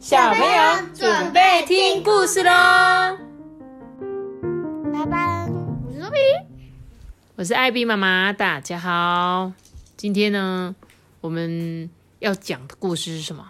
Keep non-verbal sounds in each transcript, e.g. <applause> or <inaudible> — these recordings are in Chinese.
小朋友准备听故事喽！拜拜，我是我是艾比妈妈，大家好。今天呢，我们要讲的故事是什么？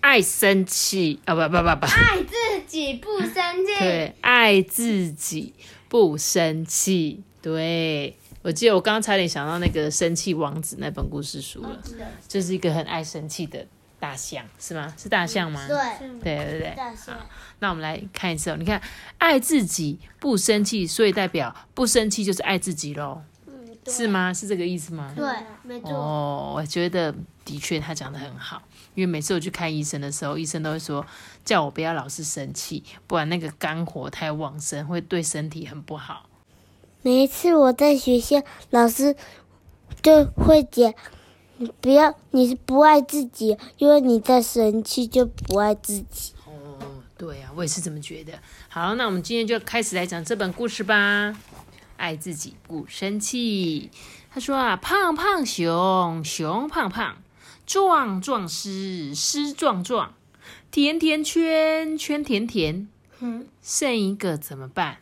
爱生气啊！不不不不，爱自己不生气。<laughs> 对，爱自己不生气。对，我记得我刚刚差点想到那个《生气王子》那本故事书了，就是一个很爱生气的大象，是吗？是大象吗？对，对对对。大象。那我们来看一次哦，你看，爱自己不生气，所以代表不生气就是爱自己喽，是吗？是这个意思吗？对，没错。哦，我觉得的确他讲的很好，因为每次我去看医生的时候，医生都会说叫我不要老是生气，不然那个肝火太旺盛会对身体很不好。每一次我在学校，老师就会讲，你不要，你是不爱自己，因为你在生气就不爱自己。哦对呀，我也是这么觉得。好，那我们今天就开始来讲这本故事吧。爱自己不生气。他说啊，胖胖熊，熊胖胖；壮壮狮，狮壮壮；甜甜圈，圈甜甜。嗯，剩一个怎么办？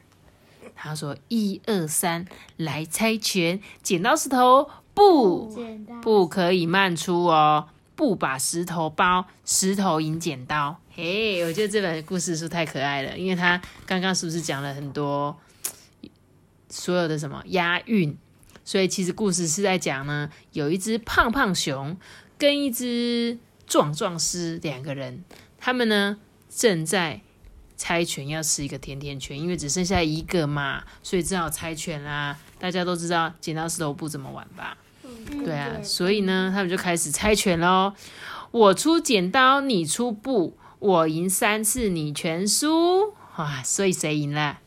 他说一二三，来猜拳，剪刀石头布，不可以慢出哦。不把石头包，石头赢剪刀。嘿，我觉得这本故事书太可爱了，因为它刚刚是不是讲了很多所有的什么押韵？所以其实故事是在讲呢，有一只胖胖熊跟一只壮壮狮两个人，他们呢正在猜拳要吃一个甜甜圈，因为只剩下一个嘛，所以只好猜拳啦。大家都知道剪刀石头布怎么玩吧？对啊，所以呢，他们就开始猜拳喽。我出剪刀，你出布，我赢三次，你全输。哇，所以谁赢了？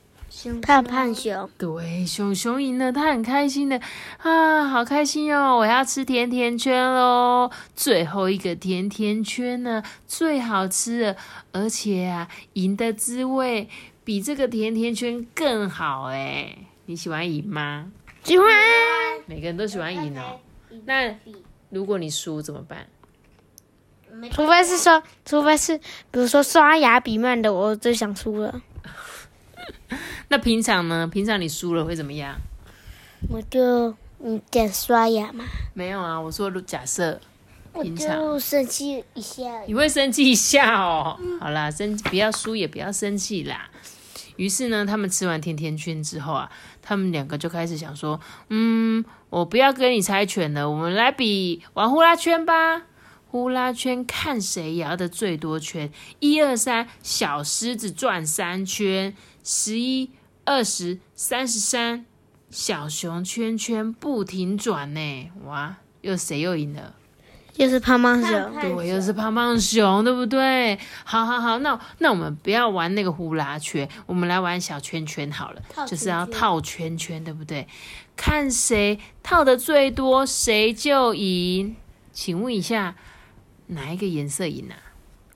胖胖熊。对，熊熊赢了，他很开心的啊，好开心哦！我要吃甜甜圈喽，最后一个甜甜圈呢，最好吃的，而且啊，赢的滋味比这个甜甜圈更好哎。你喜欢赢吗？喜欢。每个人都喜欢赢哦。那如果你输怎么办？除非是说，除非是比如说刷牙比慢的，我就想输了。<laughs> 那平常呢？平常你输了会怎么样？我就嗯点刷牙嘛。没有啊，我说假设我就生气一下。你会生气一下哦。好啦，生不要输也不要生气啦。于是呢，他们吃完甜甜圈之后啊，他们两个就开始想说，嗯。我不要跟你猜拳了，我们来比玩呼啦圈吧。呼啦圈看谁摇的最多圈，一二三，小狮子转三圈，十一、二十、三十三，小熊圈圈不停转呢。哇，又谁又赢了？又是胖胖熊，对，又是胖胖熊，对不对？好好好，那那我们不要玩那个呼啦圈，我们来玩小圈圈好了，就是要套圈圈，对不对？看谁套的最多，谁就赢。请问一下，哪一个颜色赢啊？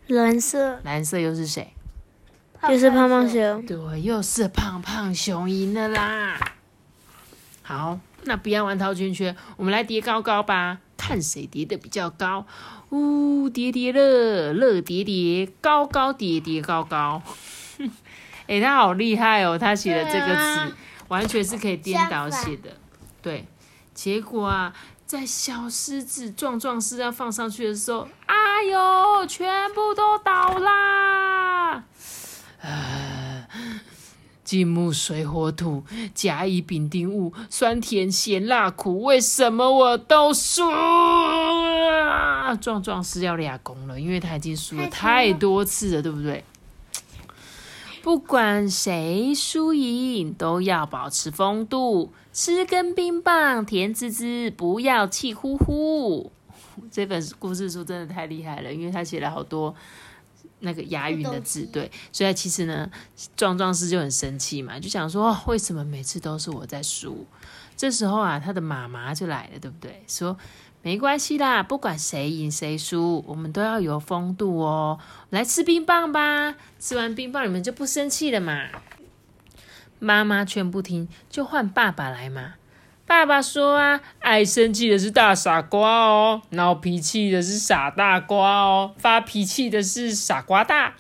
蓝色。蓝色又是谁？又是胖胖熊。对，又是胖胖熊赢了啦。好，那不要玩套圈圈，我们来叠高高吧，看谁叠的比较高。呜，叠叠乐，乐叠叠，高高叠叠高高。<laughs> 哎，他好厉害哦，他写的这个词。完全是可以颠倒写的，对。结果啊，在小狮子壮壮狮要放上去的时候，哎呦，全部都倒啦！啊，金木水火土，甲乙丙丁戊，酸甜咸辣苦，为什么我都输？壮壮是要俩功了，因为他已经输了太多次了，对不对？不管谁输赢，都要保持风度，吃根冰棒甜滋滋，不要气呼呼。<laughs> 这本故事书真的太厉害了，因为他写了好多那个押韵的字，对，所以其实呢，壮壮师就很生气嘛，就想说为什么每次都是我在输？这时候啊，他的妈妈就来了，对不对？说。没关系啦，不管谁赢谁输，我们都要有风度哦。来吃冰棒吧，吃完冰棒你们就不生气了嘛。妈妈劝不听，就换爸爸来嘛。爸爸说啊，爱生气的是大傻瓜哦，闹脾气的是傻大瓜哦，发脾气的是傻瓜大。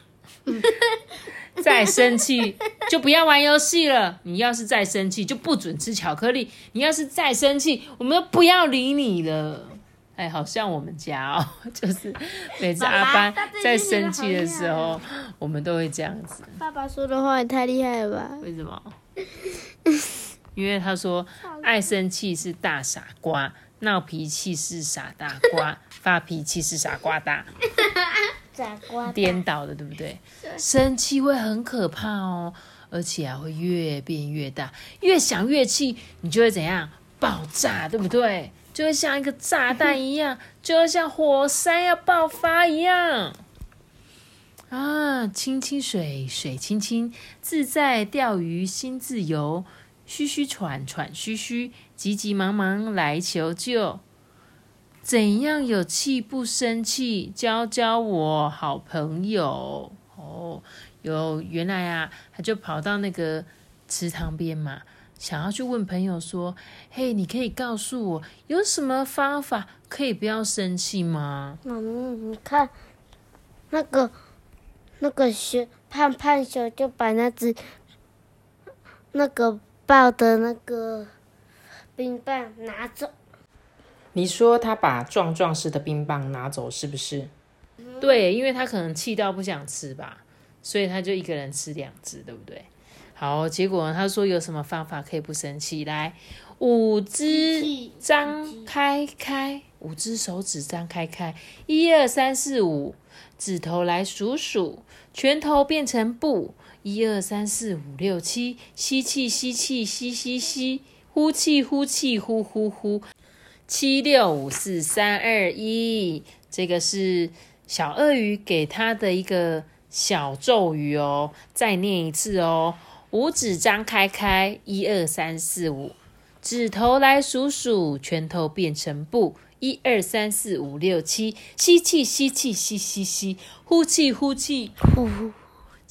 <laughs> 再生气就不要玩游戏了。你要是再生气，就不准吃巧克力。你要是再生气，我们都不要理你了。哎，好像我们家哦，就是每次阿班在生气的时候，我们都会这样子。爸爸说的话也太厉害了吧？为什么？<laughs> 因为他说，爱生气是大傻瓜，闹脾气是傻大瓜，<laughs> 发脾气是傻瓜大。<laughs> 傻瓜颠倒的，对不对？生气会很可怕哦，而且啊会越变越大，越想越气，你就会怎样爆炸，对不对？就会像一个炸弹一样，<laughs> 就会像火山要爆发一样。啊，清清水，水清清，自在钓鱼心自由，吁吁喘喘吁吁，急急忙忙来求救。怎样有气不生气？教教我，好朋友哦。有原来啊，他就跑到那个池塘边嘛，想要去问朋友说：“嘿，你可以告诉我有什么方法可以不要生气吗？”嗯，你看那个那个熊胖胖熊就把那只那个抱的那个冰棒拿走。你说他把壮壮式的冰棒拿走是不是？对，因为他可能气到不想吃吧，所以他就一个人吃两只，对不对？好，结果他说有什么方法可以不生气？来，五只张开开，五只手指张开开，一二三四五，指头来数数，拳头变成布，一二三四五六七，吸气吸气吸吸吸，呼气呼气呼呼呼。七六五四三二一，这个是小鳄鱼给他的一个小咒语哦。再念一次哦，五指张开开，一二三四五，指头来数数，拳头变成布，一二三四五六七，吸气吸气吸吸吸，呼气呼气呼呼，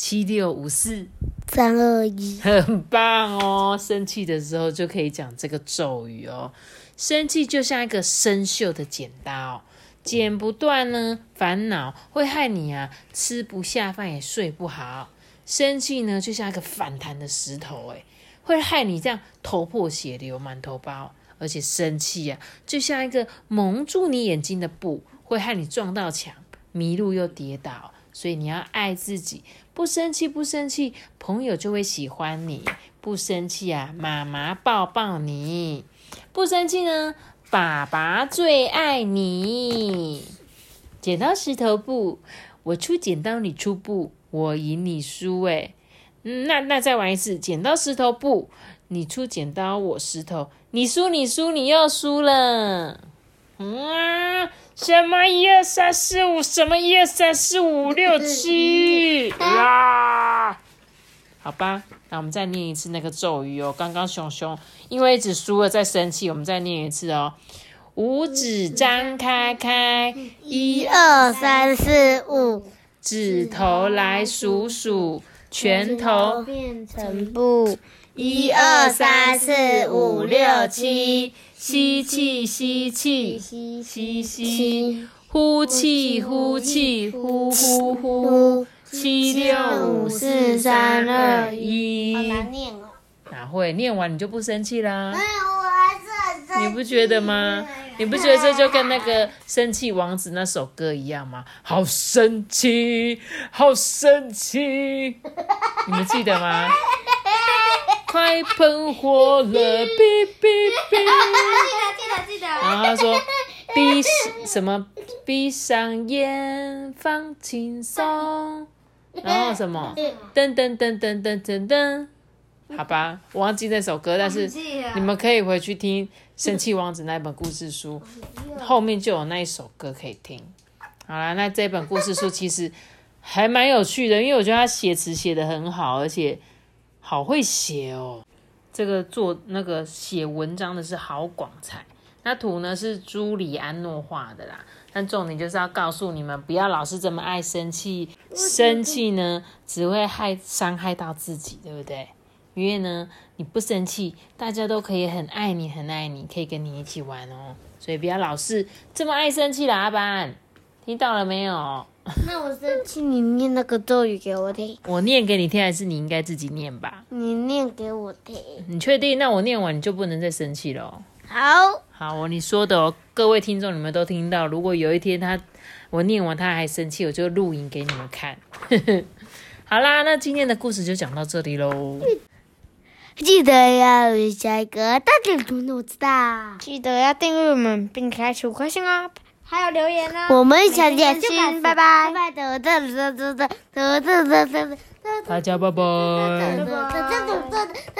七六五四三二一，很棒哦！生气的时候就可以讲这个咒语哦。生气就像一个生锈的剪刀，剪不断呢，烦恼会害你啊，吃不下饭也睡不好。生气呢，就像一个反弹的石头，诶，会害你这样头破血流、满头包。而且生气呀，就像一个蒙住你眼睛的布，会害你撞到墙、迷路又跌倒。所以你要爱自己，不生气，不生气，朋友就会喜欢你。不生气啊，妈妈抱抱你。不生气呢，爸爸最爱你。剪刀石头布，我出剪刀，你出布，我赢你输。哎，嗯，那那再玩一次，剪刀石头布，你出剪刀，我石头，你输你输你又输了。嗯，什么一二三四五？什么一二三四五六七？<laughs> 啊！好吧，那我们再念一次那个咒语哦。刚刚熊熊因为一直输了在生气，我们再念一次哦。五指张开开，一二三四五，指头来数数，拳头变成布，一二三四五六七，吸气吸气吸吸吸，呼气呼气呼呼呼。七六五四三二一，好难念哦。哪会念完你就不生气啦？你不觉得吗？你不觉得这就跟那个《生气王子》那首歌一样吗？好生气，好生气，你们记得吗？<laughs> 快喷火了，哔哔哔！记得记得记得。然后他说：“ <laughs> 闭什么？闭上眼，放轻松。”然后什么？噔噔噔噔噔噔噔。好吧，我忘记那首歌，但是你们可以回去听《生气王子》那本故事书，后面就有那一首歌可以听。好啦，那这本故事书其实还蛮有趣的，因为我觉得他写词写的很好，而且好会写哦。这个做那个写文章的是郝广才，那图呢是朱里安诺画的啦。但重点就是要告诉你们，不要老是这么爱生气，生气呢只会害伤害到自己，对不对？因为呢，你不生气，大家都可以很爱你，很爱你，可以跟你一起玩哦。所以不要老是这么爱生气啦，阿班，听到了没有？<laughs> 那我生气，你念那个咒语给我听。我念给你听，还是你应该自己念吧？你念给我听。你确定？那我念完你就不能再生气了哦。好，好哦，你说的哦，各位听众你们都听到。如果有一天他我念完他还生气，我就录影给你们看。<laughs> 好啦，那今天的故事就讲到这里喽。记得要留下一个大点钟的，我知道。记得要订阅我们，并开出颗星哦，还有留言呢。我们下见，拜拜。拜拜，得得得得得得得得得得。大家拜拜。